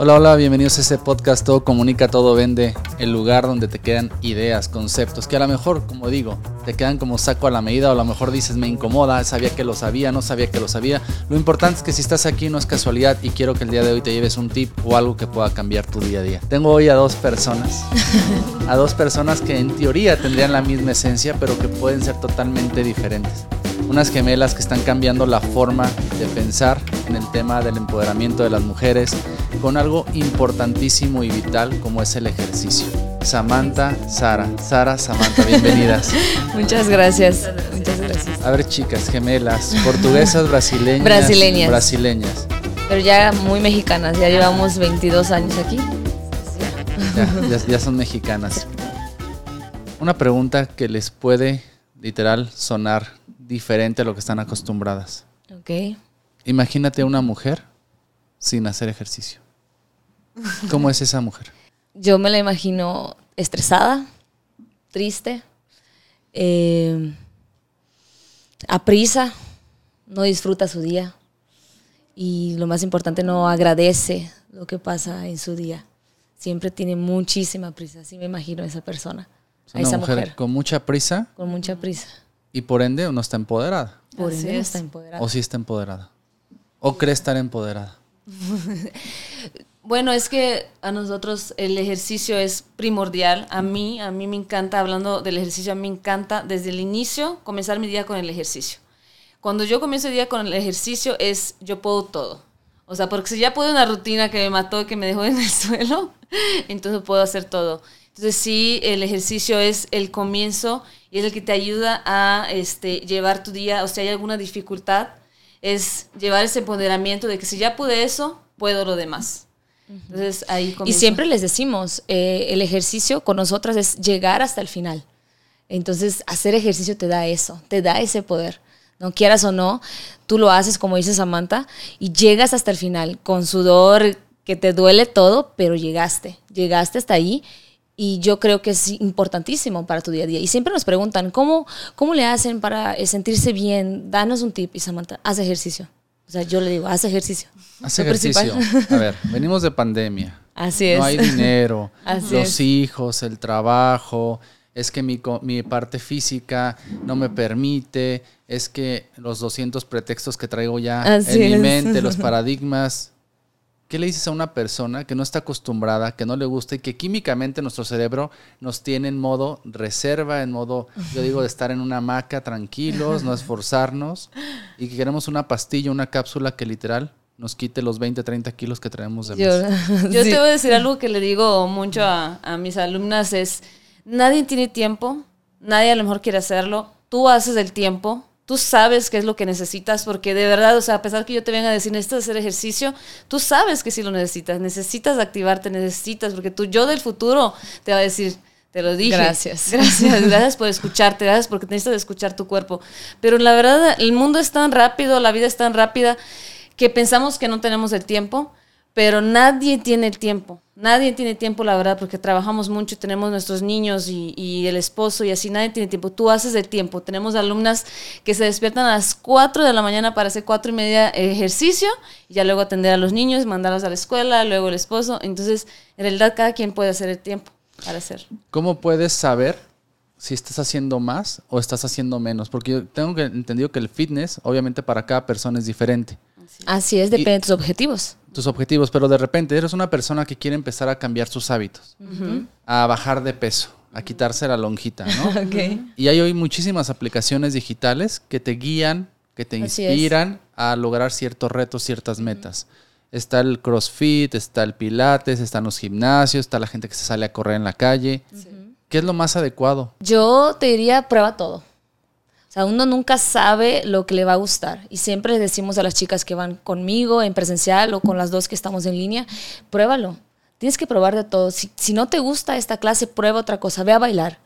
Hola, hola, bienvenidos a este podcast Todo Comunica, Todo Vende, el lugar donde te quedan ideas, conceptos, que a lo mejor, como digo, te quedan como saco a la medida o a lo mejor dices me incomoda, sabía que lo sabía, no sabía que lo sabía. Lo importante es que si estás aquí no es casualidad y quiero que el día de hoy te lleves un tip o algo que pueda cambiar tu día a día. Tengo hoy a dos personas, a dos personas que en teoría tendrían la misma esencia, pero que pueden ser totalmente diferentes unas gemelas que están cambiando la forma de pensar en el tema del empoderamiento de las mujeres con algo importantísimo y vital como es el ejercicio. Samantha, Sara. Sara, Samantha, bienvenidas. Muchas gracias. Muchas gracias. A ver, chicas, gemelas, portuguesas, brasileñas. Brasileñas. Brasileñas. Pero ya muy mexicanas, ya llevamos 22 años aquí. Ya, ya, ya son mexicanas. Una pregunta que les puede literal sonar diferente a lo que están acostumbradas. Ok. Imagínate una mujer sin hacer ejercicio. ¿Cómo es esa mujer? Yo me la imagino estresada, triste, eh, a prisa, no disfruta su día y lo más importante, no agradece lo que pasa en su día. Siempre tiene muchísima prisa, así me imagino a esa persona. Es a esa mujer, mujer. con mucha prisa Con mucha prisa. Y por ende no está empoderada. Por Así ende no es. está empoderada. O sí está empoderada. O cree estar empoderada. Bueno, es que a nosotros el ejercicio es primordial. A mí, a mí me encanta, hablando del ejercicio, a mí me encanta desde el inicio comenzar mi día con el ejercicio. Cuando yo comienzo el día con el ejercicio es yo puedo todo. O sea, porque si ya puedo una rutina que me mató, que me dejó en el suelo, entonces puedo hacer todo. Entonces sí, el ejercicio es el comienzo y es el que te ayuda a este, llevar tu día. O sea, hay alguna dificultad, es llevar ese empoderamiento de que si ya pude eso, puedo lo demás. Entonces ahí Y siempre les decimos, eh, el ejercicio con nosotras es llegar hasta el final. Entonces, hacer ejercicio te da eso, te da ese poder. No quieras o no, tú lo haces como dice Samantha y llegas hasta el final con sudor, que te duele todo, pero llegaste, llegaste hasta ahí y yo creo que es importantísimo para tu día a día. Y siempre nos preguntan, ¿cómo, cómo le hacen para eh, sentirse bien? Danos un tip y Samantha, haz ejercicio. O sea, yo le digo, haz ejercicio. Principal. ejercicio. A ver, venimos de pandemia. Así es. No hay dinero, Así los es. hijos, el trabajo, es que mi, mi parte física no me permite, es que los 200 pretextos que traigo ya Así en mi mente, los paradigmas. ¿Qué le dices a una persona que no está acostumbrada, que no le gusta y que químicamente nuestro cerebro nos tiene en modo reserva, en modo, yo digo, de estar en una hamaca tranquilos, no esforzarnos y que queremos una pastilla, una cápsula que literal nos quite los 20, 30 kilos que traemos de más? Yo, Yo sí. te voy a decir algo que le digo mucho a, a mis alumnas es, nadie tiene tiempo, nadie a lo mejor quiere hacerlo, tú haces el tiempo, tú sabes qué es lo que necesitas, porque de verdad, o sea, a pesar que yo te venga a decir, necesitas hacer ejercicio, tú sabes que sí lo necesitas, necesitas activarte, necesitas, porque tu yo del futuro te va a decir, te lo dije. Gracias. Gracias, gracias por escucharte, gracias porque necesitas escuchar tu cuerpo. Pero la verdad, el mundo es tan rápido, la vida es tan rápida, que pensamos que no tenemos el tiempo, pero nadie tiene el tiempo. Nadie tiene tiempo, la verdad, porque trabajamos mucho y tenemos nuestros niños y, el esposo y así, nadie tiene tiempo. Tú haces el tiempo. Tenemos alumnas que se despiertan a las 4 de la mañana para hacer cuatro y media ejercicio y ya luego atender a los niños, mandarlos a la escuela, luego el esposo. Entonces, en realidad, cada quien puede hacer el tiempo para hacer. ¿Cómo puedes saber si estás haciendo más o estás haciendo menos? Porque yo tengo entendido que el fitness, obviamente para cada persona es diferente. Así es, depende de tus objetivos. Tus objetivos, pero de repente eres una persona que quiere empezar a cambiar sus hábitos, a bajar de peso, a quitarse la lonjita, ¿no? Y hay hoy muchísimas aplicaciones digitales que te guían, que te inspiran a lograr ciertos retos, ciertas metas. Está el CrossFit, está el Pilates, están los gimnasios, está la gente que se sale a correr en la calle. ¿Qué es lo más adecuado? Yo te diría, prueba todo. Uno nunca sabe lo que le va a gustar. Y siempre les decimos a las chicas que van conmigo en presencial o con las dos que estamos en línea, pruébalo. Tienes que probar de todo. Si no te gusta esta clase, prueba otra cosa. Ve a bailar.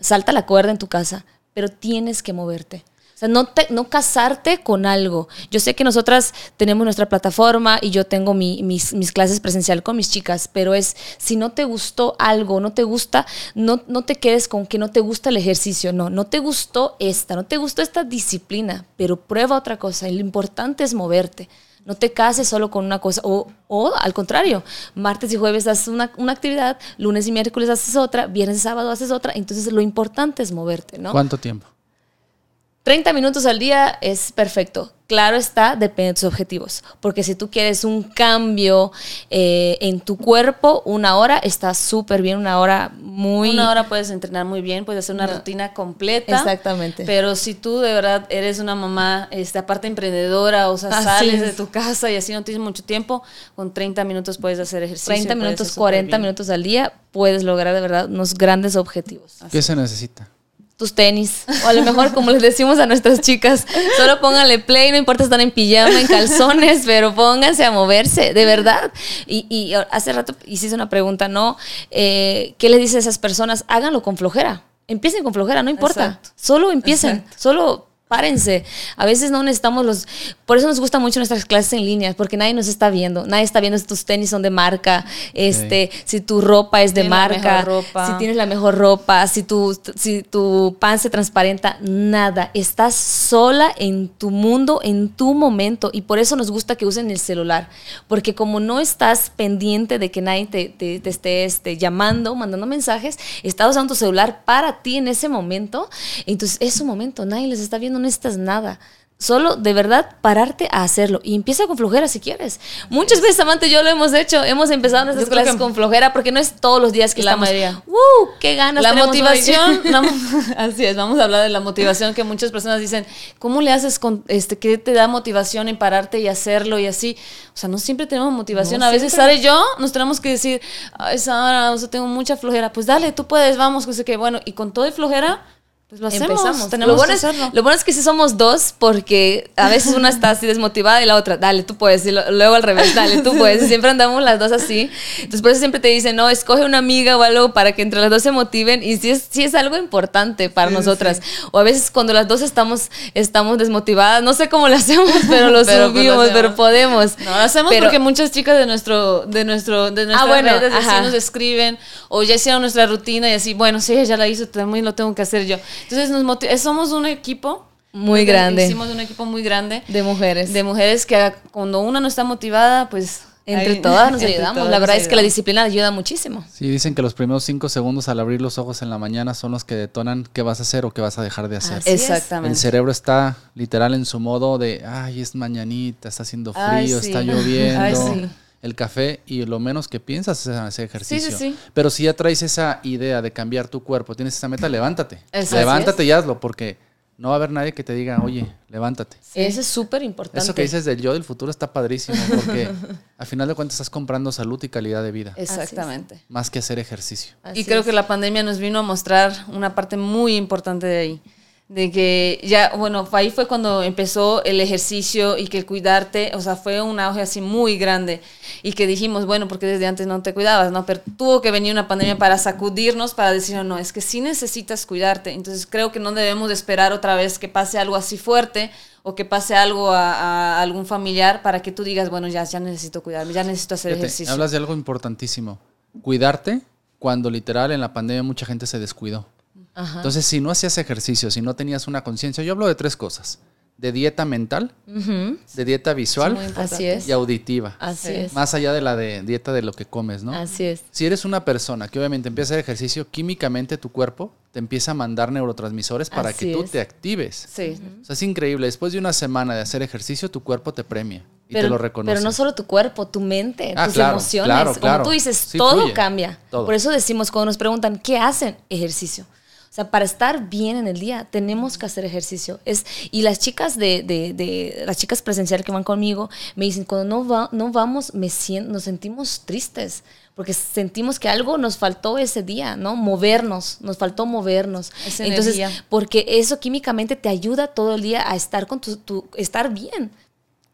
Salta la cuerda en tu casa. Pero tienes que moverte. Sea, no, te- no casarte con algo. Yo sé que nosotras tenemos nuestra plataforma y yo tengo mi- mis, mis clases presencial con mis chicas, pero es, si no te gustó algo, no te gusta, no, no te quedes con que no te gusta el ejercicio. No, no te gustó esta, no te gustó esta disciplina, pero prueba otra cosa. Lo importante es moverte. No te cases solo con una cosa. O, o al contrario, martes y jueves haces una, una, actividad, lunes y miércoles haces otra, viernes y sábado haces otra. Entonces lo importante es moverte, ¿no? ¿Cuánto tiempo? 30 minutos al día es perfecto. Claro está, depende de tus objetivos. Porque si tú quieres un cambio eh, en tu cuerpo, una hora está súper bien, una hora muy... Una hora puedes entrenar muy bien, puedes hacer una no. rutina completa. Exactamente. Pero si tú de verdad eres una mamá, este, aparte emprendedora, o sea, así sales es. de tu casa y así no tienes mucho tiempo, con 30 minutos puedes hacer ejercicio. 30 minutos, 40 minutos al día, puedes lograr de verdad unos grandes objetivos. ¿Qué se necesita? Tus tenis. O a lo mejor, como les decimos a nuestras chicas, solo pónganle play, no importa estar en pijama, en calzones, pero pónganse a moverse, de verdad. Y, y hace rato hiciste una pregunta, ¿no? Eh, ¿Qué le dices a esas personas? Háganlo con flojera. Empiecen con flojera, no importa. Exacto. Solo empiecen. Exacto. Solo párense. A veces no necesitamos los... Por eso nos gustan mucho nuestras clases en línea, porque nadie nos está viendo. Nadie está viendo si tus tenis son de marca, este, sí. si tu ropa es de marca, si tienes la mejor ropa, si tu, si tu pan se transparenta, nada. Estás sola en tu mundo, en tu momento. Y por eso nos gusta que usen el celular. Porque como no estás pendiente de que nadie te, te, te esté este, llamando, mandando mensajes, estás usando tu celular para ti en ese momento. Entonces es un momento, nadie les está viendo no necesitas nada. Solo de verdad pararte a hacerlo. Y empieza con flojera si quieres. Muchas veces, Amante, yo lo hemos hecho. Hemos empezado nuestras clases con flojera porque no es todos los días que la estamos. Mayoría. ¡Uh! ¡Qué ganas! La motivación. la, así es, vamos a hablar de la motivación que muchas personas dicen. ¿Cómo le haces con este? ¿Qué te da motivación en pararte y hacerlo y así? O sea, no siempre tenemos motivación. No, a veces Sara y yo nos tenemos que decir, ay, Sara, o sea, tengo mucha flojera. Pues dale, tú puedes, vamos. Que sé que, bueno, y con todo y flojera pues lo hacemos, empezamos. Tenemos lo, bueno que es, hacerlo. lo bueno es que sí somos dos, porque a veces una está así desmotivada y la otra, dale, tú puedes. Y lo, luego al revés, dale, tú puedes. Y siempre andamos las dos así. Entonces, por eso siempre te dicen, no, escoge una amiga o algo para que entre las dos se motiven. Y sí es, sí es algo importante para Sí, nosotras. sí. O a veces cuando las dos estamos, estamos desmotivadas, no sé cómo lo hacemos, pero lo Pero, pues, lo subimos, pero podemos. No, lo hacemos Pero- porque muchas chicas de nuestro, de nuestro, de nuestras Ah, bueno, redes así nos escriben o ya hicieron nuestra rutina y así, bueno, sí, ella ya la hizo, también lo tengo que hacer yo. Entonces nos motiv- somos un equipo Muy grande. Hicimos un equipo muy grande De mujeres. de mujeres que cuando una no está motivada, pues entre ahí- todas nos entre ayudamos. todas la verdad es que la disciplina ayuda muchísimo. Sí, dicen que los primeros cinco segundos al abrir los ojos en la mañana son los que detonan qué vas a hacer o qué vas a dejar de hacer. Así es. Exactamente. El cerebro está literal en su modo de, ay, es mañanita, está haciendo frío, Ay, sí. está lloviendo. Ay, sí. El café y lo menos que piensas es hacer ejercicio. sí. Pero si ya traes esa idea de cambiar tu cuerpo, tienes esa meta, levántate. Levántate y hazlo porque no va a haber nadie que te diga, oye, levántate. Eso es súper importante. Eso que dices del yo del futuro está padrísimo porque al final de cuentas estás comprando salud y calidad de vida, Exactamente. más que hacer ejercicio. Así y creo es. que la pandemia nos vino a mostrar una parte muy importante de ahí. De que ya, bueno, ahí fue cuando empezó el ejercicio y que el cuidarte, o sea, fue un auge así muy grande. Y que dijimos, bueno, porque desde antes no te cuidabas, ¿no? Pero tuvo que venir una pandemia para sacudirnos, para decir, no, es que sí necesitas cuidarte. Entonces creo que no debemos de esperar otra vez que pase algo así fuerte o que pase algo a, a algún familiar para que tú digas, bueno, ya, ya necesito cuidarme, ya necesito hacer Fíjate, ejercicio. hablas de algo importantísimo. Cuidarte cuando literal en la pandemia mucha gente se descuidó. Ajá. Entonces, si no hacías ejercicio, si no tenías una conciencia, yo hablo de tres cosas. De dieta mental, de dieta visual. Así es. y auditiva. Así Sí. es. Más allá de la de dieta de lo que comes, ¿no? Así es. Si eres una persona que obviamente empieza a hacer ejercicio, químicamente tu cuerpo te empieza a mandar neurotransmisores para Así que tú es. te actives. Sí. O sea, es increíble. Después de una semana de hacer ejercicio, tu cuerpo te premia y te lo reconoce. Pero no solo tu cuerpo, tu mente, Ah, tus claro, emociones. claro, Como tú dices, Sí, todo fluye. cambia. Todo. Por eso decimos cuando nos preguntan, ¿qué hacen? Ejercicio. O sea, para estar bien en el día tenemos que hacer ejercicio. Es, y las chicas de, de- de- las chicas presenciales que van conmigo me dicen, cuando no, va, no vamos, me sien- nos sentimos tristes. Porque sentimos que algo nos faltó ese día, ¿no? Movernos, nos faltó movernos. Esa Entonces, energía. porque eso químicamente te ayuda todo el día a estar con tu, tu- estar bien.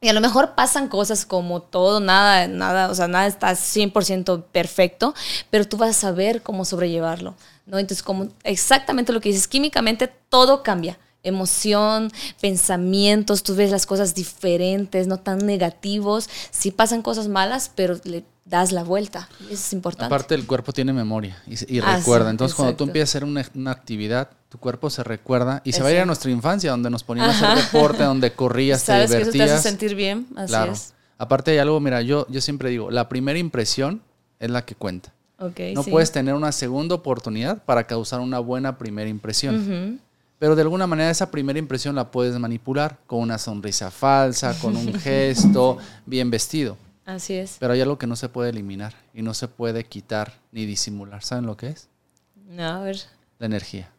Y a lo mejor pasan cosas como todo, nada, nada, o sea, nada está 100% perfecto, pero tú vas a saber cómo sobrellevarlo, ¿no? Entonces, como exactamente lo que dices, químicamente todo cambia. Emoción, pensamientos, tú ves las cosas diferentes, no tan negativos. Sí pasan cosas malas, pero le das la vuelta. Eso es importante. Aparte, el cuerpo tiene memoria y, y Ah, recuerda. sí, Entonces, cuando tú empiezas a hacer una, una actividad, tu cuerpo se recuerda y se va a ir a nuestra infancia, donde nos ponían a hacer deporte, donde corrías, te Sabes que eso te divertías. hace sentir bien, así claro. es. Aparte hay algo, mira, yo, yo siempre digo, la primera impresión es la que cuenta. No sí. puedes tener una segunda oportunidad para causar una buena primera impresión. Pero de alguna manera esa primera impresión la puedes manipular con una sonrisa falsa, con un gesto, bien vestido. Así es. Pero hay algo que no se puede eliminar y no se puede quitar ni disimular. ¿Saben lo que es? No, a ver. La energía.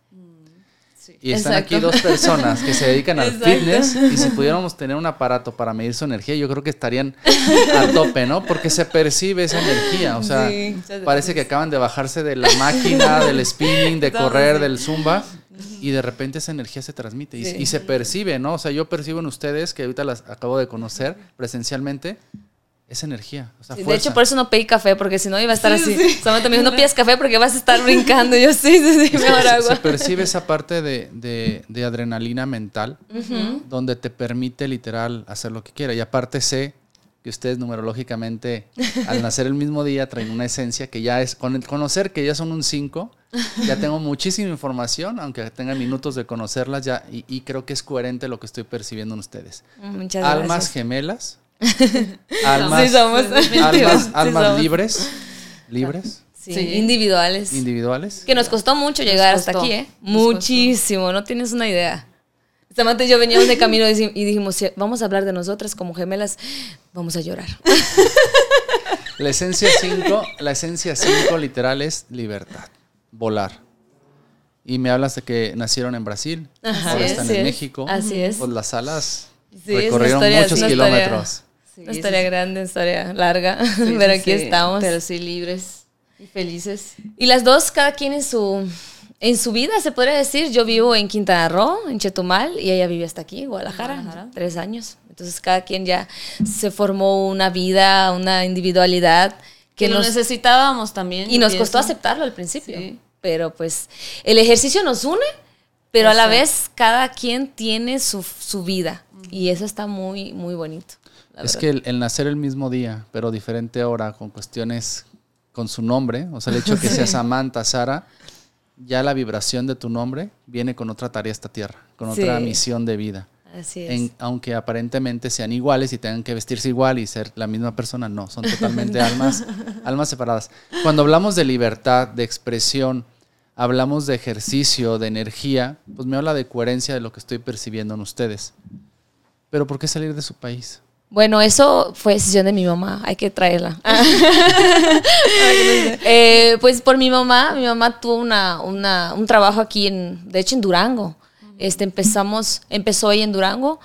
Sí. Y están Exacto. aquí dos personas que se dedican al Exacto. fitness y si pudiéramos tener un aparato para medir su energía, yo creo que estarían a tope, ¿no? Porque se percibe esa energía, o sea, Sí. Parece que acaban de bajarse de la máquina, del spinning, de correr, del zumba y de repente esa energía se transmite y, Sí. y se percibe, ¿no? O sea, yo percibo en ustedes que ahorita las acabo de conocer presencialmente esa energía, o sea, Sí, de hecho, por eso no pedí café, porque si no iba a estar Sí, así. sí. Solamente me dijo, no pidas café porque vas a estar brincando. Y yo, sí, sí, sí, Es mejor se, agua. se percibe esa parte de, de- de adrenalina mental donde te permite literal hacer lo que quiera. Y aparte sé que ustedes numerológicamente al nacer el mismo día traen una esencia que ya es, con el conocer que ya son un 5, ya tengo muchísima información, aunque tenga minutos de conocerlas ya, y, y creo que es coherente lo que estoy percibiendo en ustedes. Muchas Almas gracias. gemelas, almas, Sí somos. almas, Sí almas somos. libres, libres, Sí, Sí. individuales. individuales. Que nos costó mucho llegar hasta aquí, ¿eh? nos costó. Muchísimo, no tienes una idea. Samantha y yo veníamos de camino y dijimos, "Si vamos a hablar de nosotras como gemelas, vamos a llorar. La esencia 5, la esencia 5 literal es libertad, volar. Y me hablas de que nacieron en Brasil, Ajá, ahora están es, en México. así es. Pues las alas Sí, recorrieron historia- muchos kilómetros. Sí, una historia sí. grande, historia larga, Sí, pero aquí estamos. Pero sí, libres y felices. Y las dos, cada quien en su, en su vida, se podría decir. Yo vivo en Quintana Roo, en Chetumal, y ella vive hasta aquí, Guadalajara, Guadalajara. tres años. Entonces, cada quien ya se formó una vida, una individualidad Que que lo necesitábamos también. y nos costó aceptarlo al principio. Pero pues, el ejercicio nos une, pero a la vez cada quien tiene su, su vida. Y eso está muy, muy bonito. La Es verdad. que el, el nacer el mismo día, pero diferente hora, con cuestiones con su nombre, o sea, el hecho que sea Samantha, Sara, ya la vibración de tu nombre viene con otra tarea a esta tierra, con otra misión de vida. Así es. En- aunque aparentemente sean iguales y tengan que vestirse igual y ser la misma persona, no, son totalmente almas, almas separadas. Cuando hablamos de libertad, de expresión, hablamos de ejercicio, de energía, pues me habla de coherencia de lo que estoy percibiendo en ustedes. Pero ¿por qué salir de su país? Bueno, eso fue decisión de mi mamá, hay que traerla. Eh, pues por mi mamá, mi mamá tuvo una, una- un trabajo aquí, en, de hecho en Durango. Este, empezamos, empezó ahí en Durango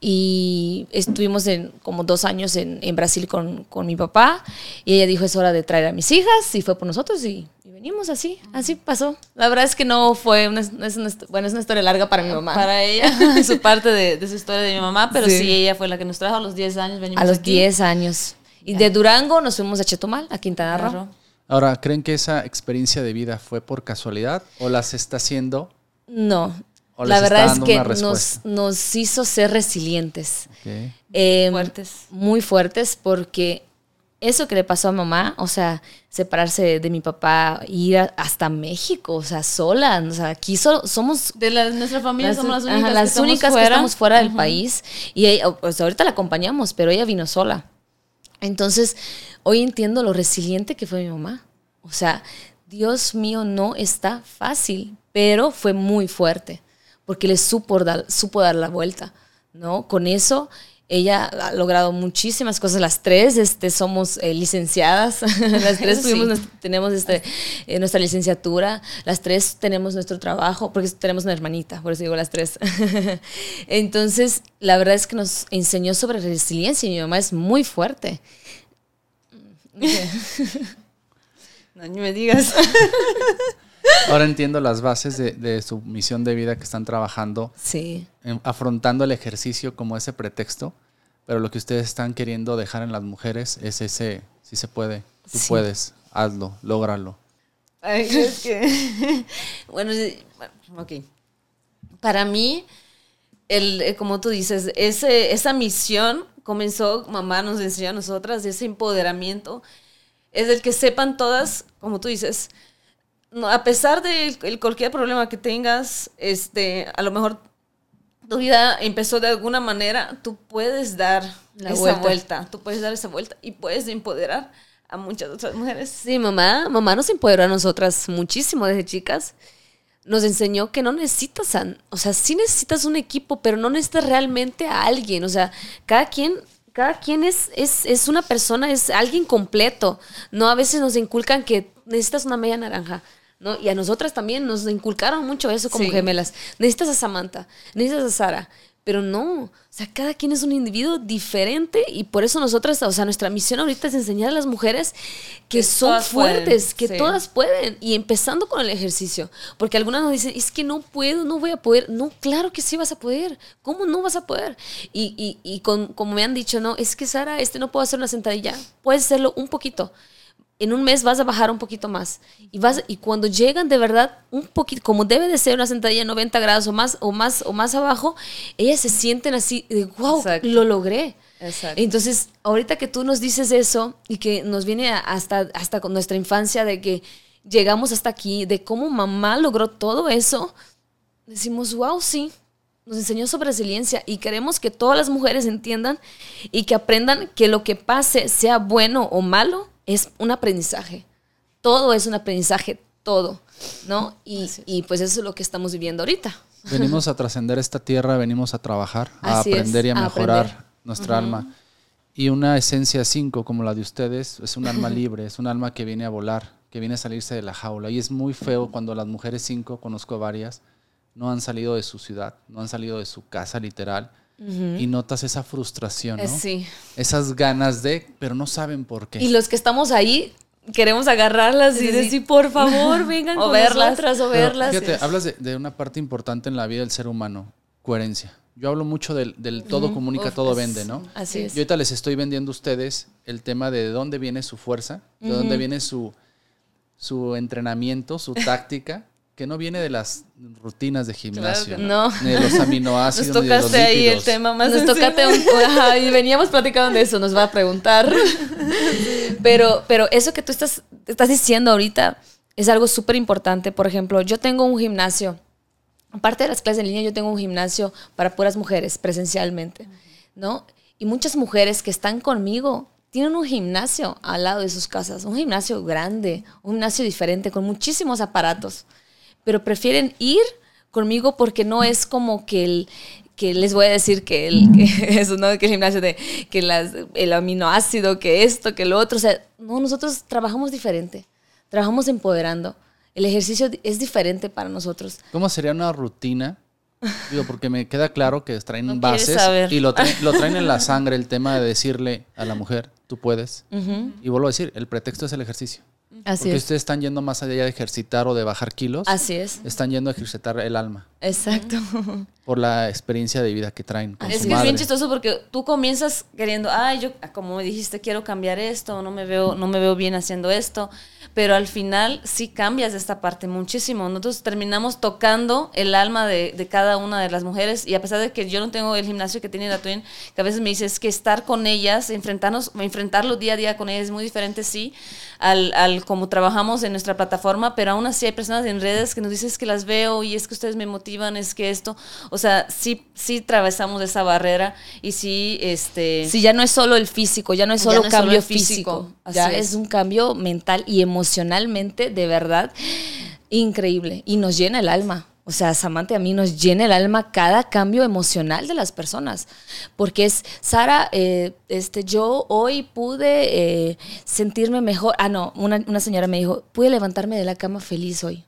y estuvimos en, como dos años en, en Brasil con, con mi papá y ella dijo es hora de traer a mis hijas y fue por nosotros y, y venimos así, así pasó. La verdad es que no fue, una, no es una, bueno, es una historia larga para mi mamá. Para ella, su parte de, de su historia de mi mamá, pero Sí. sí. ella fue la que nos trajo a los 10 años. Venimos a los aquí. 10 años. Y de Durango nos fuimos a Chetumal, a Quintana Roo. Claro. Ahora, ¿creen que esa experiencia de vida fue por casualidad o las está haciendo? No. ¿O La les está verdad es que nos, hizo ser resilientes. Ok. Eh, Fuertes. Muy fuertes porque eso que le pasó a mamá, o sea, separarse de mi papá, ir a- hasta México, o sea, sola, o sea, aquí so- somos De la- nuestra familia somos las ajá, únicas, las que, estamos únicas que estamos fuera del país. Y ella, pues ahorita la acompañamos, pero ella vino sola. Entonces, hoy entiendo lo resiliente que fue mi mamá. O sea, Dios mío, no está fácil, pero fue muy fuerte, porque le supo dar, supo dar la vuelta, ¿no? Con eso, ella ha logrado muchísimas cosas. Las tres este, somos eh, licenciadas, las tres Sí. tuvimos nuestra- tenemos este, eh, nuestra licenciatura, las tres tenemos nuestro trabajo, porque tenemos una hermanita, por eso digo las tres. Entonces, la verdad es que nos enseñó sobre resiliencia y mi mamá es muy fuerte. No, ni me digas. Ahora entiendo las bases de, de su misión de vida que están trabajando, Sí, en- afrontando el ejercicio como ese pretexto, pero lo que ustedes están queriendo dejar en las mujeres es ese, si se puede, tú Sí. puedes, hazlo, lógralo. Ay, es que. bueno, ok. Para mí, el, eh, como tú dices, ese, esa misión comenzó, mamá nos enseñó a nosotras, ese empoderamiento, es el que sepan todas, como tú dices, a pesar de el- cualquier problema que tengas, este, a lo mejor tu vida empezó de alguna manera, tú puedes dar La esa vuelta. vuelta. tú puedes dar esa vuelta y puedes empoderar a muchas otras mujeres. Sí, mamá, mamá nos empoderó a nosotras muchísimo desde chicas. Nos enseñó que no necesitas, a- o sea, sí necesitas un equipo, pero no necesitas realmente a alguien. O sea, cada quien, cada quien es, es, es una persona, es alguien completo. No, a veces nos inculcan que necesitas una media naranja. ¿No? Y a nosotras también nos inculcaron mucho eso como Sí. gemelas. Necesitas a Samantha, necesitas a Sara. Pero no, o sea, cada quien es un individuo diferente y por eso nosotras, o sea, nuestra misión ahorita es enseñar a las mujeres que Que son pueden, fuertes, que sí. todas pueden. Y empezando con el ejercicio. Porque algunas nos dicen, es que no puedo, no voy a poder. No, claro que sí vas a poder. ¿Cómo no vas a poder? Y, y, y con- como me han dicho, no, es que Sara, este no puedo hacer una sentadilla. Puedes hacerlo un poquito. En un mes vas a bajar un poquito más. Y, vas, y cuando llegan de verdad un poquito, como debe de ser una sentadilla 90 grados o más, o más, o más abajo, ellas se sienten así, de, wow, Exacto. lo logré. Exacto. Entonces, ahorita que tú nos dices eso y que nos viene hasta, hasta con nuestra infancia de que llegamos hasta aquí, de cómo mamá logró todo eso, decimos, wow, sí, nos enseñó sobre resiliencia y queremos que todas las mujeres entiendan y que aprendan que lo que pase, sea bueno o malo, es un aprendizaje. Todo es un aprendizaje, todo, ¿no? Y, y pues eso es lo que estamos viviendo ahorita. Venimos a trascender esta tierra, venimos a trabajar, a Así es, aprender y a a mejorar aprender. nuestra alma. Y una esencia 5 como la de ustedes es un alma libre, es un alma que viene a volar, que viene a salirse de la jaula. Y es muy feo cuando las mujeres 5, conozco varias, no han salido de su ciudad, no han salido de su casa literal. Y notas esa frustración, ¿no? Eh, sí. Esas ganas de, pero no saben por qué. Y los que estamos ahí queremos agarrarlas y sí. decir, por favor, vengan O con verlas. nosotras o Pero verlas. Fíjate, hablas de, de una parte importante en la vida del ser humano, coherencia. Yo hablo mucho del, del todo comunica, Uf, todo es- vende, ¿no? Así es. Yo ahorita les estoy vendiendo a ustedes el tema de dónde viene su fuerza, de dónde viene su, su entrenamiento, su táctica, que no viene de las rutinas de gimnasio, que no. ni de los Nos aminoácidos, ni de los tocaste ahí el tema más Nos tocaste un, ajá, y veníamos platicando de eso, nos va a preguntar. Pero, pero eso que tú estás, estás diciendo ahorita es algo súper importante. Por ejemplo, yo tengo un gimnasio. Aparte de las clases en línea, yo tengo un gimnasio para puras mujeres presencialmente, ¿no? Y muchas mujeres que están conmigo tienen un gimnasio al lado de sus casas, un gimnasio grande, un gimnasio diferente, con muchísimos aparatos pero prefieren ir conmigo porque no es como que el que les voy a decir que el que eso no que el gimnasio de que las, el aminoácido que esto que lo otro o sea no nosotros trabajamos diferente trabajamos empoderando el ejercicio es diferente para nosotros ¿Cómo sería una rutina? Digo, porque me queda claro que traen No bases y lo traen, lo traen en la sangre el tema de decirle a la mujer, tú puedes. Y vuelvo a decir, el pretexto es el ejercicio. Así porque es. ustedes están yendo más allá de ejercitar o de bajar kilos, así es. Están yendo a ejercitar el alma. Exacto. Por la experiencia de vida que traen con Es su que es madre. bien chistoso porque tú comienzas queriendo, ay, yo, como me dijiste, quiero cambiar esto, no me veo, no me veo bien haciendo esto, pero al final sí cambias esta parte muchísimo. Nosotros terminamos tocando el alma de, de cada una de las mujeres y a pesar de que yo no tengo el gimnasio que tiene la Twin, que a veces me dices que estar con ellas, enfrentarnos, enfrentarlo día a día con ellas es muy diferente, sí, al, al como trabajamos en nuestra plataforma, pero aún así hay personas en redes que nos dicen "Es que las veo y es que ustedes me motivan, es que esto, o sea, sí, sí atravesamos esa barrera y sí, este... Sí, ya no es solo el físico, ya no es solo no es solo cambio físico, físico, así ya es. es. un cambio mental y emocionalmente, de verdad, increíble. Y nos llena el alma. O sea, Samantha, a mí nos llena el alma cada cambio emocional de las personas. Porque es, Sara, eh, este, yo hoy pude eh, sentirme mejor. Ah, no, una, una señora me dijo, pude levantarme de la cama feliz hoy.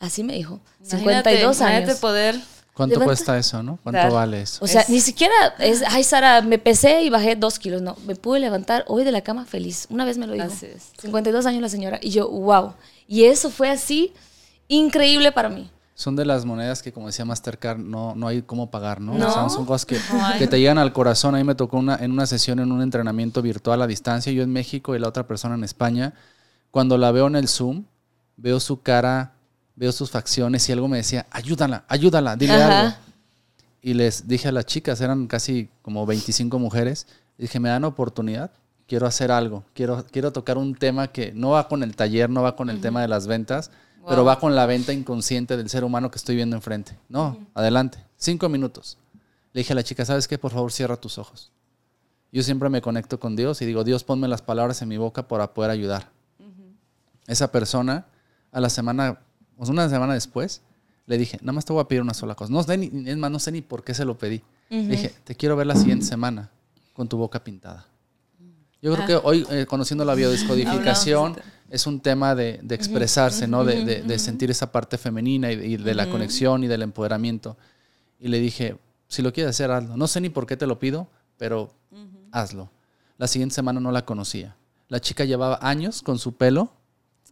Así me dijo. 52 imagínate años. poder... ¿Cuánto Levanta- cuesta eso, no? ¿Cuánto Claro. vale eso? O sea, Es- ni siquiera es, ay, Sara, me pesé y bajé dos kilos. No, me pude levantar hoy de la cama feliz. Una vez me lo dijo. Así es. 52 años la señora. Y yo, wow. Y eso fue así increíble para mí. Son de las monedas que, como decía Mastercard, no, no hay cómo pagar, ¿no? No. O sea, son cosas que, que te llegan al corazón. A mí me tocó una, en una sesión, en un entrenamiento virtual a distancia, yo en México y la otra persona en España. Cuando la veo en el Zoom, veo su cara, veo sus facciones y algo me decía, ayúdala, ayúdala, dile Ajá. algo. Y les dije a las chicas, eran casi como 25 mujeres, dije, me dan oportunidad, quiero hacer algo, quiero, quiero tocar un tema que no va con el taller, no va con el tema de las ventas, pero va con la venta inconsciente del ser humano que estoy viendo enfrente. No, adelante, cinco minutos. Le dije a la chica, ¿sabes qué? Por favor, cierra tus ojos. Yo siempre me conecto con Dios y digo, Dios, ponme las palabras en mi boca para poder ayudar. Esa persona, a la semana, o una semana después, le dije, nada más te voy a pedir una sola cosa. No sé ni, es más, no sé ni por qué se lo pedí. Le dije, te quiero ver la siguiente semana con tu boca pintada. Yo creo que hoy, eh, conociendo la biodescodificación, es un tema de, expresarse, ¿no? De, sentir esa parte femenina y, de la conexión y del empoderamiento. Y le dije, si lo quieres hacer, hazlo. No sé ni por qué te lo pido, pero hazlo. La siguiente semana no la conocía. La chica llevaba años con su pelo.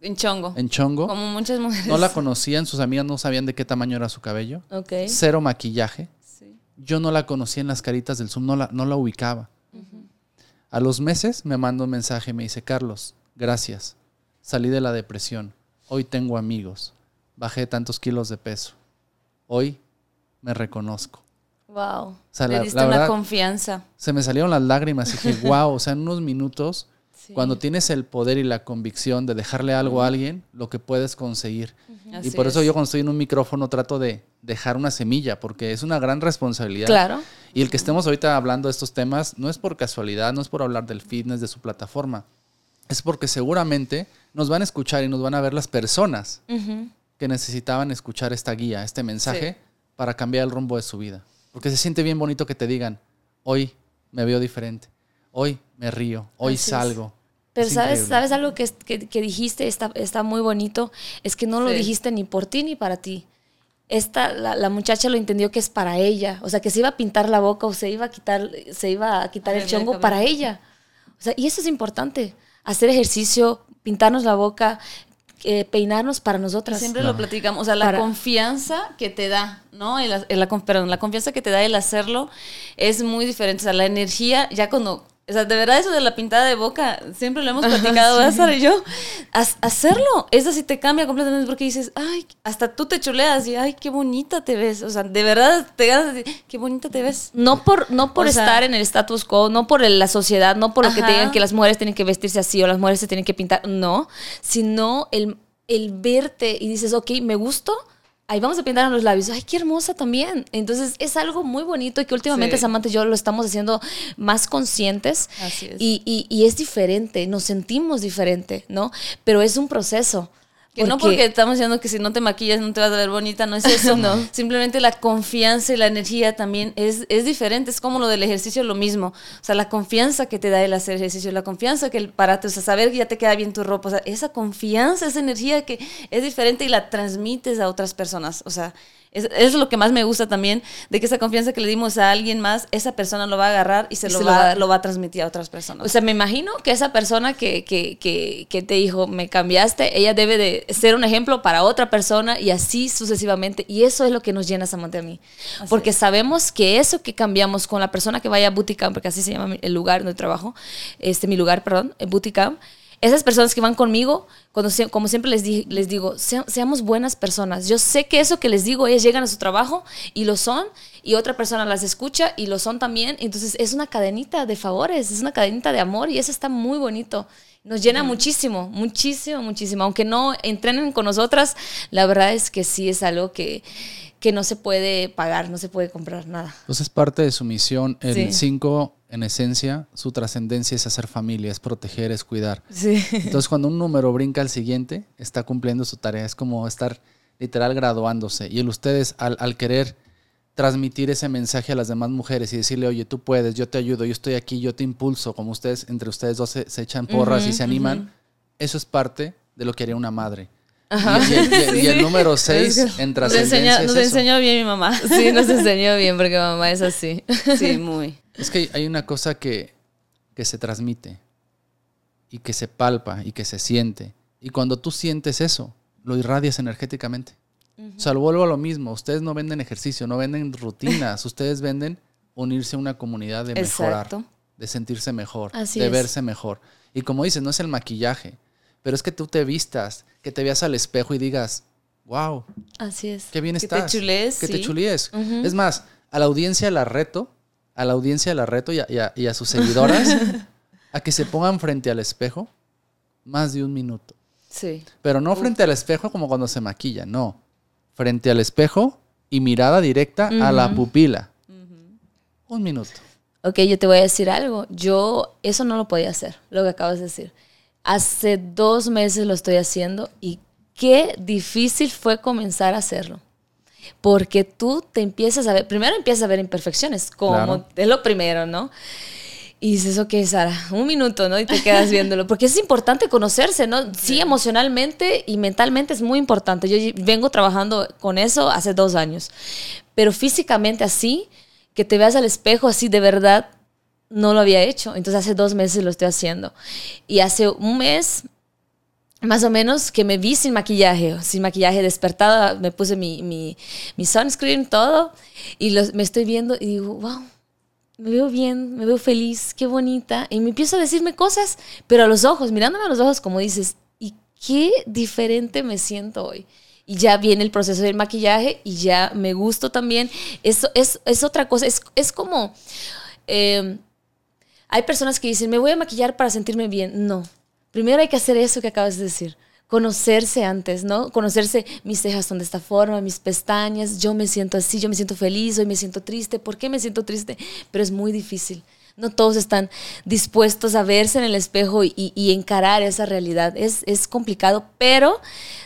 En chongo. En chongo. Como muchas mujeres. No la conocían, sus amigas no sabían de qué tamaño era su cabello. Ok. Cero maquillaje. Yo no la conocía en las caritas del Zoom, no la, no la ubicaba. A los meses me manda un mensaje y me dice, Carlos, gracias. Salí de la depresión. Hoy tengo amigos. Bajé tantos kilos de peso. Hoy me reconozco. Wow. O sea, Le diste una confianza. Se me salieron las lágrimas y dije, wow, o sea, en unos minutos, cuando tienes el poder y la convicción de dejarle algo a alguien, lo que puedes conseguir. Y por eso yo cuando estoy en un micrófono trato de dejar una semilla, porque es una gran responsabilidad. Claro. Y el que estemos ahorita hablando de estos temas no es por casualidad, no es por hablar del fitness, de su plataforma. Es porque seguramente nos van a escuchar y nos van a ver las personas que necesitaban escuchar esta guía, este mensaje, para cambiar el rumbo de su vida. Porque se siente bien bonito que te digan, hoy me veo diferente, hoy me río, hoy salgo. Pero sabes, sabes algo que, que, dijiste, está, está, muy bonito, es que no lo dijiste ni por ti ni para ti. Esta, la, muchacha lo entendió que es para ella, o sea, que se iba a pintar la boca o se iba a quitar, se iba a quitar el chongo para ella. O sea, y eso es importante, hacer ejercicio, pintarnos la boca, eh, peinarnos para nosotras. Siempre lo platicamos, o sea, la confianza que te da, ¿no? El, perdón, la confianza que te da el hacerlo es muy diferente. O sea, la energía, ya cuando o sea, de verdad eso de la pintada de boca, siempre lo hemos platicado, César y yo. hacerlo, eso sí te cambia completamente porque dices, ay, hasta tú te chuleas y, ay, qué bonita te ves. O sea, de verdad te ganas de decir, qué bonita te ves. No por, no por estar en el status quo, no por la sociedad, no por lo que te digan que las mujeres tienen que vestirse así o las mujeres se tienen que pintar, no, sino el, el verte y dices, ok, me gusto, ahí vamos a pintar los labios. Ay, qué hermosa también. Entonces es algo muy bonito y que últimamente Samantha y yo lo estamos haciendo más conscientes. Así es. Y, y, y es diferente, nos sentimos diferente, ¿no? Pero es un proceso. Que no porque estamos diciendo que si no te maquillas no te vas a ver bonita, no es eso. no. Simplemente la confianza y la energía también es, es diferente. Es como lo del ejercicio, lo mismo. O sea, la confianza que te da el hacer ejercicio, la confianza que el parate, o sea, saber que ya te queda bien tu ropa, o sea, esa confianza, esa energía que es diferente y la transmites a otras personas. O sea, es, es, lo que más me gusta también, de que esa confianza que le dimos a alguien más, esa persona lo va a agarrar y se, lo, va, lo, va, a transmitir a otras personas. O sea, me imagino que esa persona que, que, que, que, te dijo, me cambiaste, ella debe de ser un ejemplo para otra persona y así sucesivamente. Y eso es lo que nos llena, Samantha, a mí. porque sabemos que eso que cambiamos con la persona que vaya a Bootycamp, porque así se llama el lugar donde trabajo, este, mi lugar, perdón, Bootycamp, esas personas que van conmigo, cuando, como siempre les, les digo, seamos buenas personas. Yo sé que eso que les digo, ellas llegan a su trabajo y lo son, y otra persona las escucha y lo son también. Entonces es una cadenita de favores, es una cadenita de amor y eso está muy bonito. Nos llena muchísimo, muchísimo, muchísimo. Aunque no entrenen con nosotras, la verdad es que sí es algo que, que no se puede pagar, no se puede comprar nada. Entonces parte de su misión, el 5 en esencia, su trascendencia es hacer familia, es proteger, es cuidar. Sí. Entonces, cuando un número brinca al siguiente, está cumpliendo su tarea. Es como estar literal graduándose. Y el ustedes, al, querer transmitir ese mensaje a las demás mujeres y decirle, oye, tú puedes, yo te ayudo, yo estoy aquí, yo te impulso, como ustedes, entre ustedes dos se, echan porras y se animan, eso es parte de lo que haría una madre. Y, el, número 6 en trascendencia. Nos, enseñó bien mi mamá. Sí, nos enseñó bien porque mamá es así. Sí, muy. Es que hay una cosa que, que se transmite y que se palpa y que se siente. Y cuando tú sientes eso, lo irradias energéticamente. O sea, vuelvo a lo mismo. Ustedes no venden ejercicio, no venden rutinas. Ustedes venden unirse a una comunidad de mejorar, de sentirse mejor, de verse mejor. Y como dices, no es el maquillaje, pero es que tú te vistas, que te veas al espejo y digas, wow. Así es. Qué bien estás. Que te chulees. Que te chulees. Es más, a la audiencia la reto a la audiencia la reto y a, sus seguidoras a que se pongan frente al espejo más de un minuto. Sí. Pero no frente al espejo como cuando se maquilla, no. Frente al espejo y mirada directa a la pupila. Un minuto. Ok, yo te voy a decir algo. Yo eso no lo podía hacer, lo que acabas de decir. Hace dos meses lo estoy haciendo y qué difícil fue comenzar a hacerlo. Porque tú te empiezas a ver, primero empiezas a ver imperfecciones, como Claro. es lo primero, ¿no? Y dices, ok, Sara, un minuto, ¿no? Y te quedas viéndolo. Porque es importante conocerse, ¿no? Sí, emocionalmente y mentalmente es muy importante. Yo vengo trabajando con eso hace dos años. Pero físicamente así, que te veas al espejo así de verdad, no lo había hecho. Entonces hace dos meses lo estoy haciendo. Y hace un mes, más o menos, que me vi sin maquillaje, sin maquillaje despertada, me puse mi, mi, mi sunscreen, todo, y los- me estoy viendo y digo, wow, me veo bien, me veo feliz, qué bonita. Y me empiezo a decirme cosas, pero a los ojos, mirándome a los ojos, como dices, y qué diferente me siento hoy. Y ya viene el proceso del maquillaje y ya me gusto también. Eso es, es otra cosa, es, es como... eh, hay personas que dicen, me voy a maquillar para sentirme bien. No. Primero hay que hacer eso que acabas de decir. Conocerse antes, ¿no? Conocerse, mis cejas son de esta forma, mis pestañas, yo me siento así, yo me siento feliz, hoy me siento triste. ¿Por qué me siento triste? Pero es muy difícil. No todos están dispuestos a verse en el espejo y, y encarar esa realidad. Es, es complicado, pero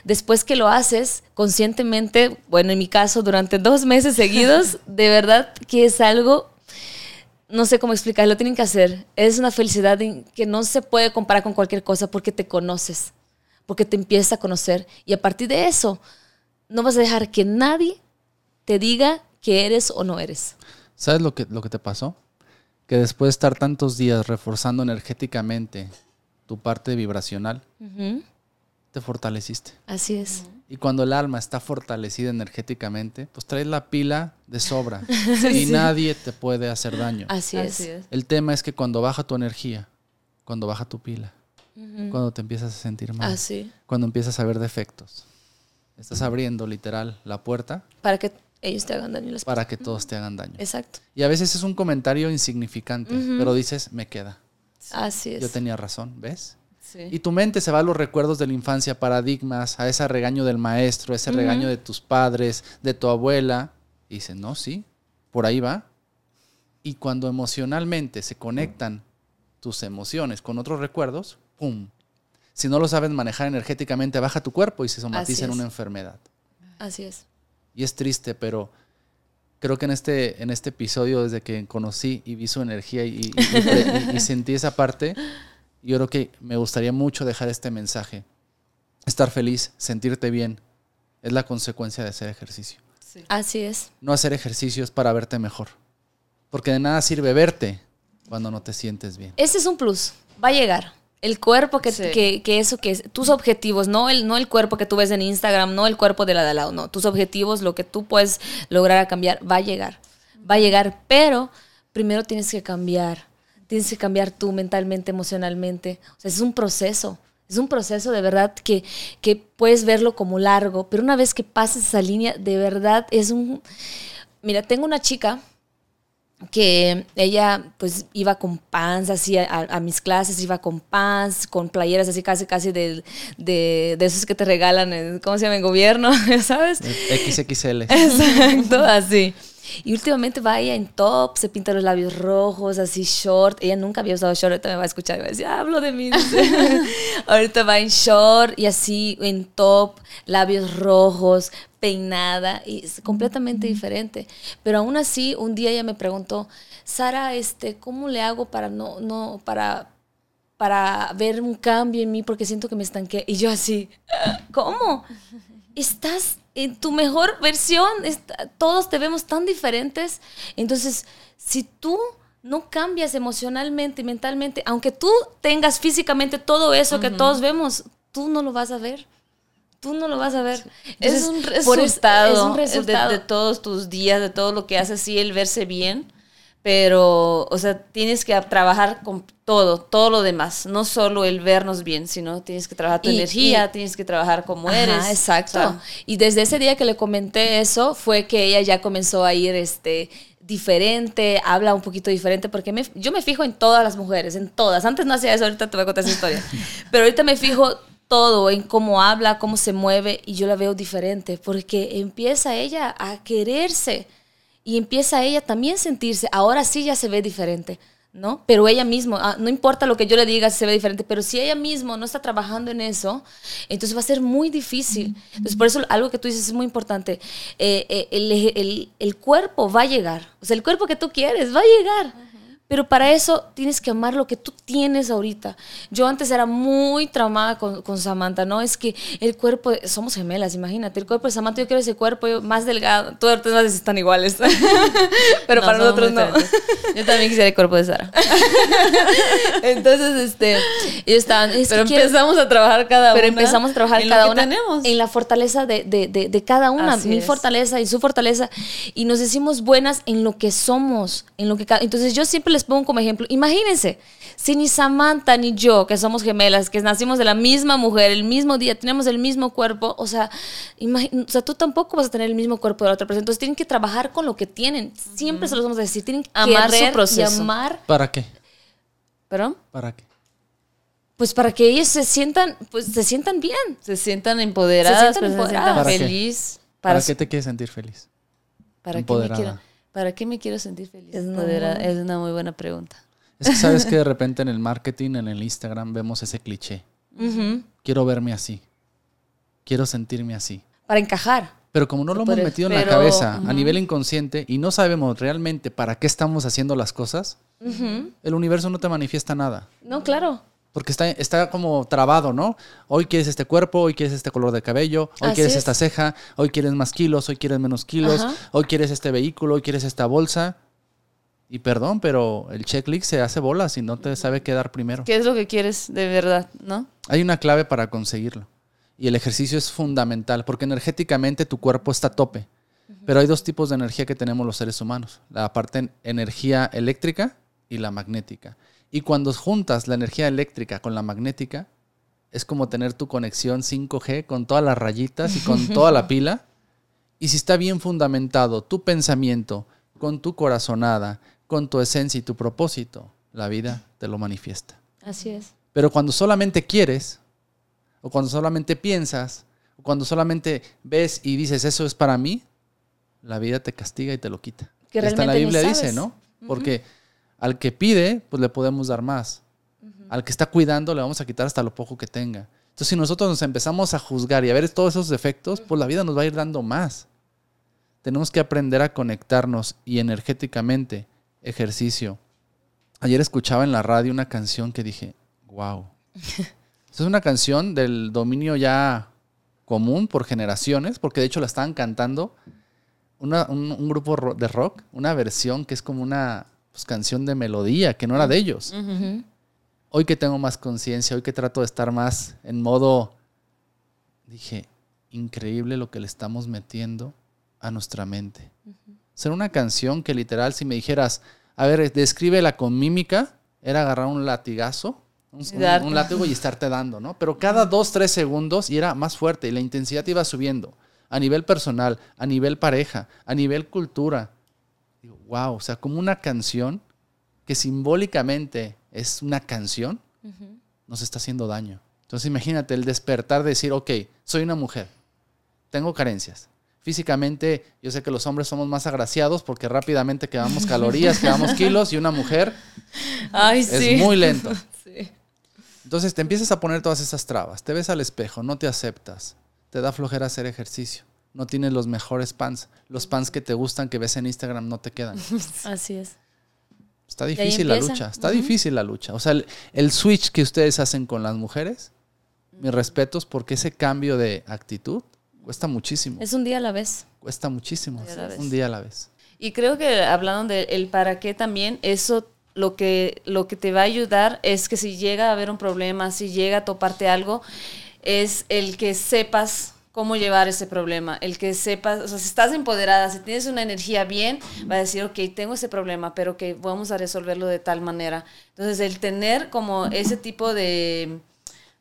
después que lo haces conscientemente, bueno, en mi caso, durante dos meses seguidos, de verdad que es algo no sé cómo explicarlo, lo tienen que hacer. Es una felicidad que no se puede comparar con cualquier cosa porque te conoces, porque te empiezas a conocer. Y a partir de eso, no vas a dejar que nadie te diga que eres o no eres. ¿Sabes lo que, lo que te pasó? Que después de estar tantos días reforzando energéticamente tu parte vibracional, te fortaleciste. Así es. Y cuando el alma está fortalecida energéticamente, pues traes la pila de sobra y nadie te puede hacer daño. Así, Así es. es. El tema es que cuando baja tu energía, cuando baja tu pila, cuando te empiezas a sentir mal, Así. cuando empiezas a ver defectos, estás abriendo literal la puerta Para que ellos te hagan daño. les- para que todos te hagan daño. Exacto. Y a veces es un comentario insignificante, pero dices, me queda. Así es. Yo tenía razón, ¿ves? Sí. Y tu mente se va a los recuerdos de la infancia, paradigmas, a ese regaño del maestro, a ese regaño de tus padres, de tu abuela. Y dice, no, sí, por ahí va. Y cuando emocionalmente se conectan tus emociones con otros recuerdos, ¡pum! Si no lo sabes manejar energéticamente, baja tu cuerpo y se somatiza en una enfermedad. Así es. Y es triste, pero creo que en este, en este episodio, desde que conocí y vi su energía y, y- y- y- y sentí esa parte, yo creo que me gustaría mucho dejar este mensaje. Estar feliz, sentirte bien, es la consecuencia de hacer ejercicio. Sí. Así es. No hacer ejercicio es para verte mejor. Porque de nada sirve verte cuando no te sientes bien. Ese es un plus. Va a llegar. El cuerpo que, Sí. que, que eso que es, tus objetivos, no el, no el cuerpo que tú ves en Instagram, no el cuerpo de la de al lado, no. Tus objetivos, lo que tú puedes lograr a cambiar, va a llegar. Va a llegar, pero primero tienes que cambiar. Tienes que cambiar tú mentalmente, emocionalmente. O sea, es un proceso. Es un proceso de verdad que, que puedes verlo como largo, pero una vez que pases esa línea, de verdad es un... Mira, tengo una chica que ella pues iba con pants así a, a mis clases, iba con pants, con playeras así casi casi de, de, de esos que te regalan, en, ¿cómo se llama? En gobierno, ¿sabes? XXL. Exacto, así. Y últimamente va ella en top, se pinta los labios rojos, así short. Ella nunca había usado short, ahorita me va a escuchar y va a decir, "Ah, hablo de mí. ahorita va en short y así en top, labios rojos, peinada, y es completamente diferente. Pero aún así, un día ella me preguntó, Sara, este, ¿cómo le hago para no, no, para para ver un cambio en mí porque siento que me estanqué. Y yo así, ¿cómo? Estás en tu mejor versión, todos te vemos tan diferentes. Entonces, si tú no cambias emocionalmente y mentalmente, aunque tú tengas físicamente todo eso que todos vemos, tú no lo vas a ver. Tú no lo vas a ver. es un resultado, es un de- resultado. De, todos tus días, de todo lo que haces, sí, el verse bien, pero, o sea, tienes que trabajar con todo, todo lo demás, no solo el vernos bien, sino tienes que trabajar tu Y- energía, y- tienes que trabajar como Ajá, eres. Exacto. O sea, y desde ese día que le comenté eso, fue que ella ya comenzó a ir este, diferente, habla un poquito diferente, porque me- yo me fijo en todas las mujeres, en todas. Antes no hacía eso, ahorita te voy a contar esa historia. Pero ahorita me fijo todo en cómo habla, cómo se mueve, y yo la veo diferente, porque empieza ella a quererse. Y empieza ella también a sentirse, ahora sí ya se ve diferente. ¿no? Pero ella misma, ah, no importa lo que yo le diga si se ve diferente, pero si ella misma no está trabajando en eso, entonces va a ser muy difícil. Entonces, por eso algo que tú dices es muy importante. Eh, eh, el, el, el, cuerpo va a llegar. O sea, el cuerpo que tú quieres va a llegar. Pero para eso tienes que amar lo que tú tienes ahorita. Yo antes era muy traumada con, con, Samantha, ¿no? Es que el cuerpo, somos gemelas, imagínate, el cuerpo de Samantha, yo quiero ese cuerpo más delgado. Todas las veces están iguales. Pero para nosotros no. Yo también quisiera el cuerpo de Sara. Entonces, este, ellos estaban... pero empezamos a trabajar cada pero una. Pero empezamos a trabajar cada una tenemos. en la fortaleza de, de, de, cada una. mi fortaleza y su fortaleza. Y nos decimos buenas en lo que somos. En lo que Entonces, yo siempre les pongo como ejemplo, imagínense, si ni Samantha ni yo, que somos gemelas, que nacimos de la misma mujer, el mismo día, tenemos el mismo cuerpo, o sea, o sea, tú tampoco vas a tener el mismo cuerpo de la otra persona. Entonces tienen que trabajar con lo que tienen. Siempre se los vamos a decir, tienen que amar su proceso. Y amar. ¿Para qué? ¿Perdón? ¿Para qué? Pues para que ellos se sientan, pues se sientan bien. Se sientan empoderadas, se sientan, pues, feliz. ¿Para, qué te quieres sentir feliz? ¿Para qué me quiero? ¿Para qué me quiero sentir feliz? Es una, muy buena pregunta. Es que sabes que de repente en el marketing, en el Instagram, vemos ese cliché. Quiero verme así. Quiero sentirme así. Para encajar. Pero como no lo hemos metido en la cabeza a nivel inconsciente y no sabemos realmente para qué estamos haciendo las cosas, el universo no te manifiesta nada. No, claro. Porque está, está como trabado, ¿no? Hoy quieres este cuerpo, hoy quieres este color de cabello, hoy quieres esta ceja, hoy quieres más kilos, hoy quieres menos kilos, hoy quieres este vehículo, hoy quieres esta bolsa. Y perdón, pero el checklist se hace bola si no te sabe qué dar primero. ¿Qué es lo que quieres de verdad, no? Hay una clave para conseguirlo. Y el ejercicio es fundamental, porque energéticamente tu cuerpo está a tope. Pero hay dos tipos de energía que tenemos los seres humanos. La parte energía eléctrica y la magnética. Y cuando juntas la energía eléctrica con la magnética, es como tener tu conexión 5G con todas las rayitas y con toda la pila. Y si está bien fundamentado tu pensamiento con tu corazonada, con tu esencia y tu propósito, la vida te lo manifiesta. Así es. Pero cuando solamente quieres, o cuando solamente piensas, o cuando solamente ves y dices, eso es para mí, la vida te castiga y te lo quita. Que realmente la Biblia dice, ¿no? Porque al que pide, pues le podemos dar más. Al que está cuidando, le vamos a quitar hasta lo poco que tenga. Entonces, si nosotros nos empezamos a juzgar y a ver todos esos defectos, pues la vida nos va a ir dando más. Tenemos que aprender a conectarnos y energéticamente, ejercicio. Ayer escuchaba en la radio una canción que dije, wow. es una canción del dominio ya común por generaciones, porque de hecho la estaban cantando un grupo de rock, una versión que es como una pues, canción de melodía, que no era de ellos. Hoy que tengo más conciencia, hoy que trato de estar más en modo, dije, increíble lo que le estamos metiendo a nuestra mente. Ser una canción que literal, si me dijeras, a ver, descríbela con mímica, era agarrar un latigazo, un, un, látigo y estarte dando, ¿no? Pero cada dos, tres segundos y era más fuerte y la intensidad iba subiendo a nivel personal, a nivel pareja, a nivel cultura, wow, o sea, como una canción que simbólicamente es una canción, nos está haciendo daño. Entonces imagínate el despertar de decir, ok, soy una mujer, tengo carencias. Físicamente, yo sé que los hombres somos más agraciados porque rápidamente quedamos calorías, quedamos kilos y una mujer es muy lento. Entonces te empiezas a poner todas esas trabas, te ves al espejo, no te aceptas, te da flojera hacer ejercicio no tienes los mejores pants. Los pants que te gustan, que ves en Instagram, no te quedan. Así es. Está difícil la lucha, está difícil la lucha. O sea, el, switch que ustedes hacen con las mujeres, mis respetos, porque ese cambio de actitud cuesta muchísimo. Es un día a la vez. Cuesta muchísimo, un día a la vez. Y creo que hablando del para qué también, eso lo que, lo que te va a ayudar es que si llega a haber un problema, si llega a toparte algo, es el que sepas cómo llevar ese problema. El que sepas, o sea, si estás empoderada, si tienes una energía bien, va a decir, ok, tengo ese problema, pero que vamos a resolverlo de tal manera. Entonces, el tener como ese tipo de,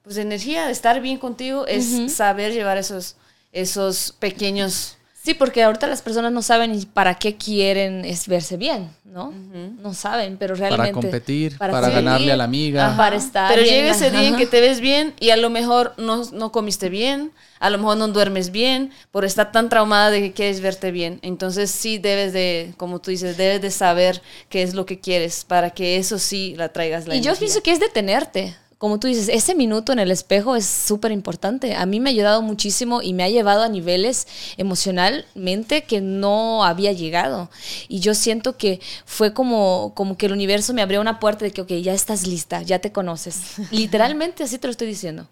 pues, energía, de estar bien contigo, es saber llevar esos, esos pequeños Sí, porque ahorita las personas no saben ni para qué quieren es verse bien, ¿no? No saben, pero realmente... Para competir, para, ganarle a la amiga. Para estar Pero bien, llega ese día en que te ves bien y a lo mejor no, no comiste bien, a lo mejor no duermes bien, por estar tan traumada de que quieres verte bien. Entonces sí debes de, como tú dices, debes de saber qué es lo que quieres para que eso sí la traigas la Y yo pienso que es detenerte. Como tú dices, ese minuto en el espejo es súper importante. A mí me ha ayudado muchísimo y me ha llevado a niveles emocionalmente que no había llegado. Y yo siento que fue como, como que el universo me abrió una puerta de que, ok, ya estás lista, ya te conoces. Literalmente así te lo estoy diciendo.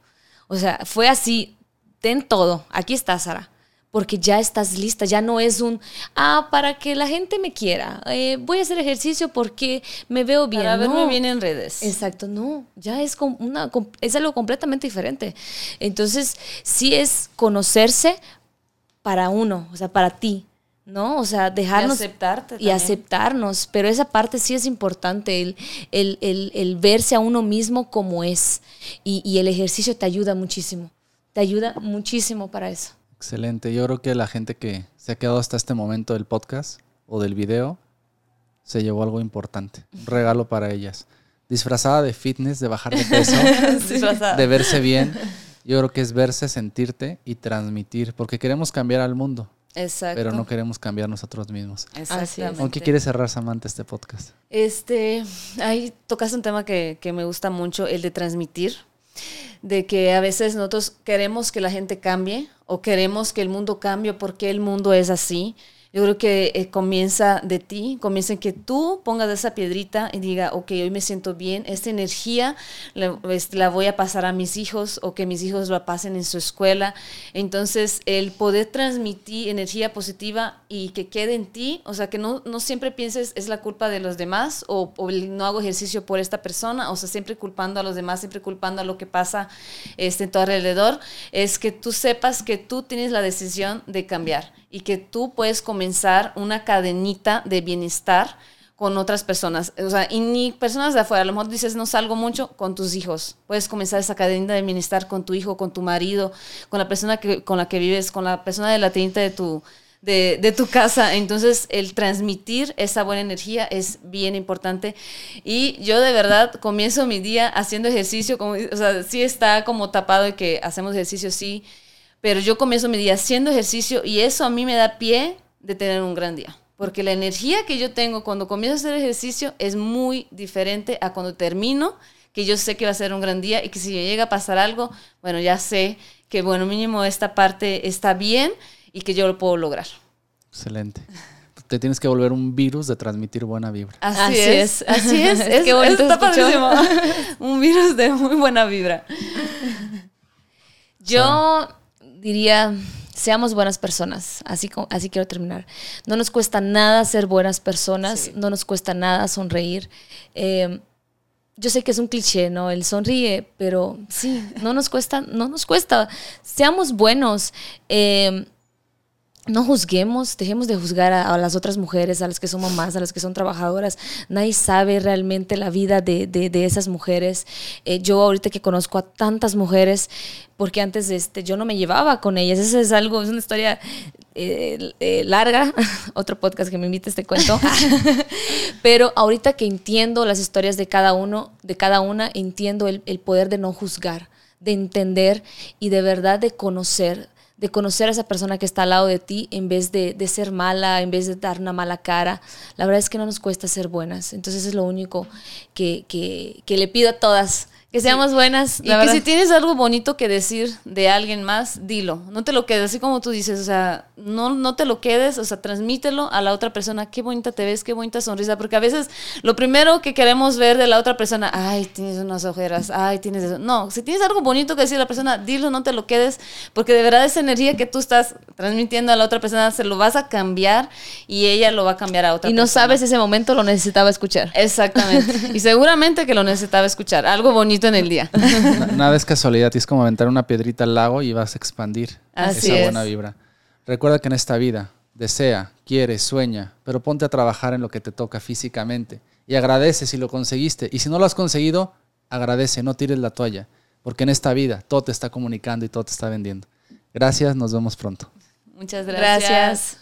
O sea, fue así, ten todo, aquí está Sara. Porque ya estás lista, ya no es un, ah, para que la gente me quiera, eh, voy a hacer ejercicio porque me veo bien. Para verme No. bien en redes. Exacto, no, ya es, una, es algo completamente diferente. Entonces, sí es conocerse para uno, o sea, para ti, ¿no? O sea, dejarnos... aceptarte Y también. aceptarnos, pero esa parte sí es importante, el, el- el- el verse a uno mismo como es. Y, y el ejercicio te ayuda muchísimo, te ayuda muchísimo para eso. Excelente. Yo creo que la gente que se ha quedado hasta este momento del podcast o del video se llevó algo importante. Un regalo para ellas. Disfrazada de fitness, de bajar de peso, de verse bien. Yo creo que es verse, sentirte y transmitir, porque queremos cambiar al mundo, Exacto. pero no queremos cambiar nosotros mismos. Exactamente. ¿Con qué quieres cerrar, Samantha, este podcast? Este, ahí tocas un tema que, que me gusta mucho, el de transmitir, de que a veces nosotros queremos que la gente cambie o queremos que el mundo cambie porque el mundo es así. Yo creo que eh, comienza de ti, comienza en que tú pongas esa piedrita y diga, ok, hoy me siento bien, esta energía la, este, la voy a pasar a mis hijos o que mis hijos la pasen en su escuela. Entonces, el poder transmitir energía positiva y que quede en ti, o sea, que no, no siempre pienses es la culpa de los demás o, o no hago ejercicio por esta persona, o sea, siempre culpando a los demás, siempre culpando a lo que pasa este, en tu alrededor, es que tú sepas que tú tienes la decisión de cambiar y que tú puedes comenzar una cadenita de bienestar con otras personas, o sea, y ni personas de afuera, a lo mejor dices no salgo mucho con tus hijos, puedes comenzar esa cadena de bienestar con tu hijo, con tu marido, con la persona que, con la que vives, con la persona de la tienda de tu, de, de tu casa, entonces el transmitir esa buena energía es bien importante. Y yo de verdad comienzo mi día haciendo ejercicio, como, o sea, sí está como tapado de que hacemos ejercicio, sí, pero yo comienzo mi día haciendo ejercicio y eso a mí me da pie de tener un gran día. Porque la energía que yo tengo cuando comienzo a hacer ejercicio es muy diferente a cuando termino, que yo sé que va a ser un gran día y que si me llega a pasar algo, bueno, ya sé que, bueno, mínimo esta parte está bien y que yo lo puedo lograr. Excelente. Te tienes que volver un virus de transmitir buena vibra. Así, Así es, es. así es. es bonito eso está padrísimo. un virus de muy buena vibra. Yo diría, seamos buenas personas, así, así quiero terminar. No nos cuesta nada ser buenas personas, no nos cuesta nada sonreír. Eh, yo sé que es un cliché, ¿no? El sonríe, pero sí, no nos cuesta, no nos cuesta. Seamos buenos. Eh, no juzguemos, dejemos de juzgar a, a las otras mujeres, a las que son mamás, a las que son trabajadoras. Nadie sabe realmente la vida de, de- de esas mujeres. Eh, yo ahorita que conozco a tantas mujeres, porque antes este, yo no me llevaba con ellas. Eso es algo, es una historia eh, eh, larga. Otro podcast que me invites te cuento. Pero ahorita que entiendo las historias de cada uno, de cada una, entiendo el, el poder de no juzgar, de entender y de verdad de conocer, de conocer a esa persona que está al lado de ti en vez de, de ser mala, en vez de dar una mala cara. La verdad es que no nos cuesta ser buenas. Entonces es lo único que, que, que le pido a todas, que seamos buenas. Y que si tienes algo bonito que decir de alguien más, dilo. No te lo quedes, así como tú dices, o sea, no, no te lo quedes, o sea, transmítelo a la otra persona. Qué bonita te ves, qué bonita sonrisa. Porque a veces lo primero que queremos ver de la otra persona, ay, tienes unas ojeras, ay, tienes eso. No, si tienes algo bonito que decir a la persona, dilo, no te lo quedes, porque de verdad esa energía que tú estás transmitiendo a la otra persona se lo vas a cambiar y ella lo va a cambiar a otra y no persona. sabes ese momento lo necesitaba escuchar. Exactamente. Y seguramente que lo necesitaba escuchar. Algo bonito en el día. Na- Nada es casualidad, es como aventar una piedrita al lago y vas a expandir Así esa es. buena vibra. Recuerda que en esta vida desea, quiere, sueña, pero ponte a trabajar en lo que te toca físicamente y agradece si lo conseguiste. Y si no lo has conseguido, agradece, no tires la toalla, porque en esta vida todo te está comunicando y todo te está vendiendo. Gracias, nos vemos pronto. Muchas gracias. Gracias.